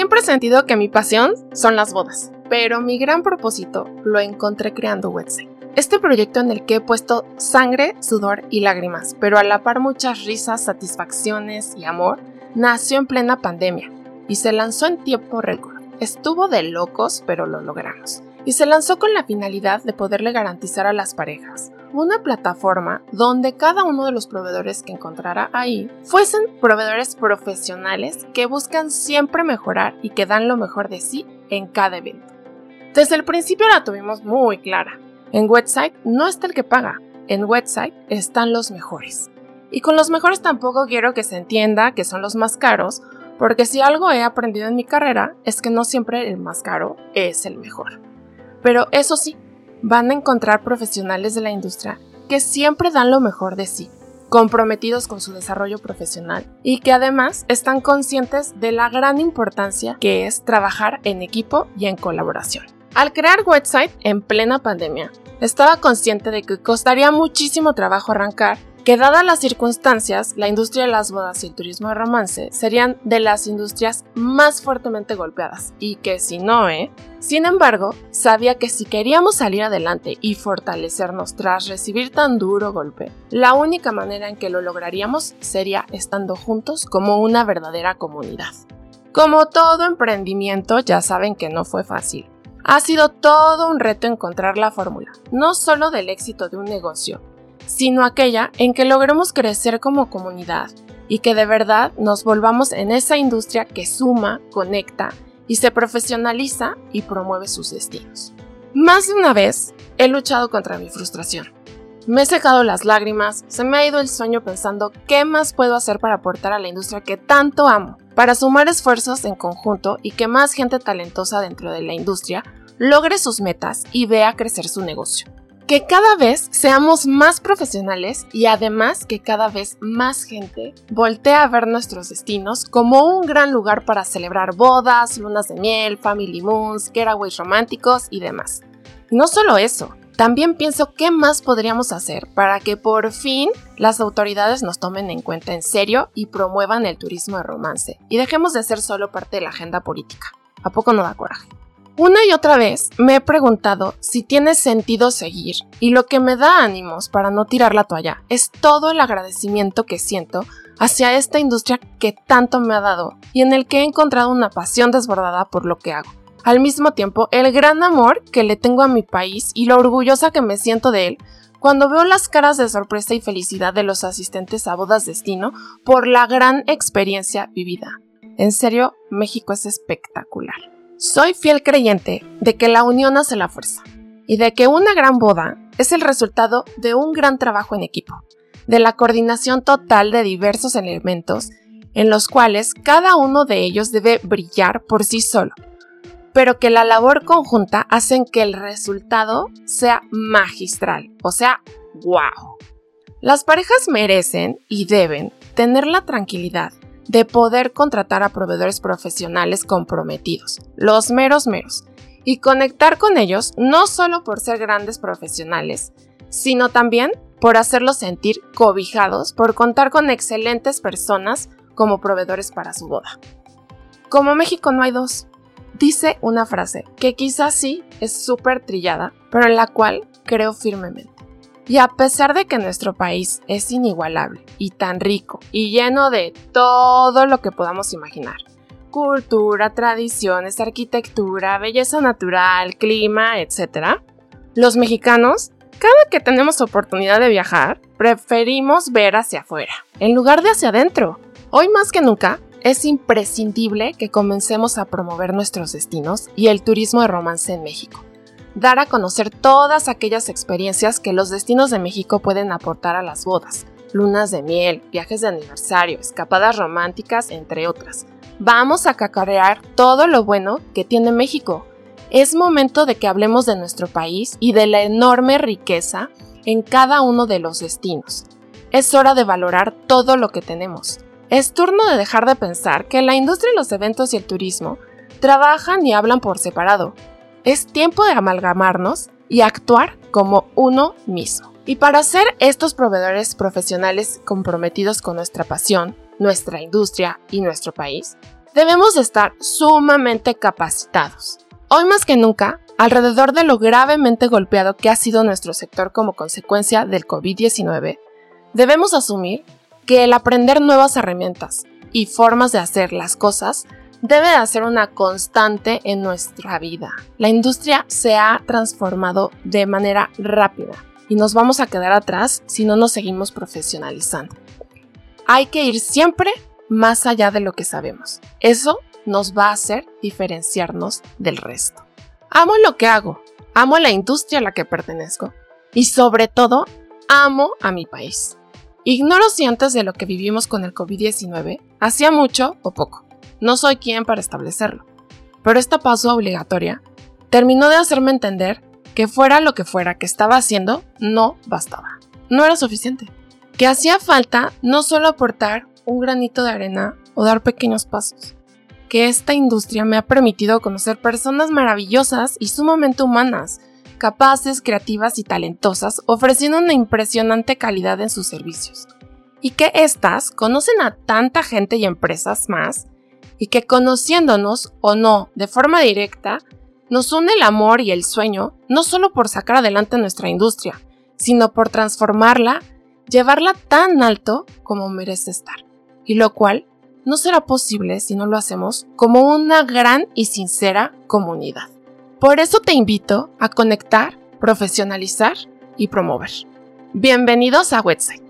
Siempre he sentido que mi pasión son las bodas, pero mi gran propósito lo encontré creando Website. Este proyecto en el que he puesto sangre, sudor y lágrimas, pero a la par muchas risas, satisfacciones y amor, nació en plena pandemia y se lanzó en tiempo récord. Estuvo de locos, pero lo logramos. Y se lanzó con la finalidad de poderle garantizar a las parejas una plataforma donde cada uno de los proveedores que encontrara ahí fuesen proveedores profesionales que buscan siempre mejorar y que dan lo mejor de sí en cada evento. Desde el principio la tuvimos muy clara. En website no está el que paga, en website están los mejores. Y con los mejores tampoco quiero que se entienda que son los más caros, porque si algo he aprendido en mi carrera es que no siempre el más caro es el mejor. Pero eso sí, van a encontrar profesionales de la industria que siempre dan lo mejor de sí, comprometidos con su desarrollo profesional y que además están conscientes de la gran importancia que es trabajar en equipo y en colaboración. Al crear website en plena pandemia, estaba consciente de que costaría muchísimo trabajo arrancar que dadas las circunstancias, la industria de las bodas y el turismo de romance serían de las industrias más fuertemente golpeadas y que si no, ¿eh? Sin embargo, sabía que si queríamos salir adelante y fortalecernos tras recibir tan duro golpe, la única manera en que lo lograríamos sería estando juntos como una verdadera comunidad. Como todo emprendimiento, ya saben que no fue fácil. Ha sido todo un reto encontrar la fórmula, no solo del éxito de un negocio, sino aquella en que logremos crecer como comunidad y que de verdad nos volvamos en esa industria que suma, conecta y se profesionaliza y promueve sus destinos. Más de una vez he luchado contra mi frustración. Me he secado las lágrimas, se me ha ido el sueño pensando qué más puedo hacer para aportar a la industria que tanto amo, para sumar esfuerzos en conjunto y que más gente talentosa dentro de la industria logre sus metas y vea crecer su negocio que cada vez seamos más profesionales y además que cada vez más gente voltee a ver nuestros destinos como un gran lugar para celebrar bodas, lunas de miel, family moons, getaways románticos y demás. No solo eso, también pienso qué más podríamos hacer para que por fin las autoridades nos tomen en cuenta en serio y promuevan el turismo de romance y dejemos de ser solo parte de la agenda política. ¿A poco no da coraje? Una y otra vez me he preguntado si tiene sentido seguir y lo que me da ánimos para no tirar la toalla es todo el agradecimiento que siento hacia esta industria que tanto me ha dado y en el que he encontrado una pasión desbordada por lo que hago. Al mismo tiempo, el gran amor que le tengo a mi país y lo orgullosa que me siento de él cuando veo las caras de sorpresa y felicidad de los asistentes a bodas destino por la gran experiencia vivida. En serio, México es espectacular. Soy fiel creyente de que la unión hace la fuerza y de que una gran boda es el resultado de un gran trabajo en equipo, de la coordinación total de diversos elementos en los cuales cada uno de ellos debe brillar por sí solo, pero que la labor conjunta hacen que el resultado sea magistral, o sea, wow. Las parejas merecen y deben tener la tranquilidad de poder contratar a proveedores profesionales comprometidos, los meros meros, y conectar con ellos no solo por ser grandes profesionales, sino también por hacerlos sentir cobijados por contar con excelentes personas como proveedores para su boda. Como México no hay dos, dice una frase que quizás sí es súper trillada, pero en la cual creo firmemente. Y a pesar de que nuestro país es inigualable y tan rico y lleno de todo lo que podamos imaginar, cultura, tradiciones, arquitectura, belleza natural, clima, etc., los mexicanos, cada que tenemos oportunidad de viajar, preferimos ver hacia afuera, en lugar de hacia adentro. Hoy más que nunca, es imprescindible que comencemos a promover nuestros destinos y el turismo de romance en México dar a conocer todas aquellas experiencias que los destinos de México pueden aportar a las bodas, lunas de miel, viajes de aniversario, escapadas románticas, entre otras. Vamos a cacarear todo lo bueno que tiene México. Es momento de que hablemos de nuestro país y de la enorme riqueza en cada uno de los destinos. Es hora de valorar todo lo que tenemos. Es turno de dejar de pensar que la industria los eventos y el turismo trabajan y hablan por separado. Es tiempo de amalgamarnos y actuar como uno mismo. Y para ser estos proveedores profesionales comprometidos con nuestra pasión, nuestra industria y nuestro país, debemos estar sumamente capacitados. Hoy más que nunca, alrededor de lo gravemente golpeado que ha sido nuestro sector como consecuencia del COVID-19, debemos asumir que el aprender nuevas herramientas y formas de hacer las cosas debe de ser una constante en nuestra vida. La industria se ha transformado de manera rápida y nos vamos a quedar atrás si no nos seguimos profesionalizando. Hay que ir siempre más allá de lo que sabemos. Eso nos va a hacer diferenciarnos del resto. Amo lo que hago, amo la industria a la que pertenezco y sobre todo amo a mi país. Ignoro si antes de lo que vivimos con el COVID-19 hacía mucho o poco. No soy quien para establecerlo. Pero esta paso obligatoria terminó de hacerme entender que fuera lo que fuera que estaba haciendo, no bastaba. No era suficiente. Que hacía falta no solo aportar un granito de arena o dar pequeños pasos. Que esta industria me ha permitido conocer personas maravillosas y sumamente humanas, capaces, creativas y talentosas, ofreciendo una impresionante calidad en sus servicios. Y que éstas conocen a tanta gente y empresas más y que conociéndonos o no de forma directa, nos une el amor y el sueño no solo por sacar adelante nuestra industria, sino por transformarla, llevarla tan alto como merece estar. Y lo cual no será posible si no lo hacemos como una gran y sincera comunidad. Por eso te invito a conectar, profesionalizar y promover. Bienvenidos a Website.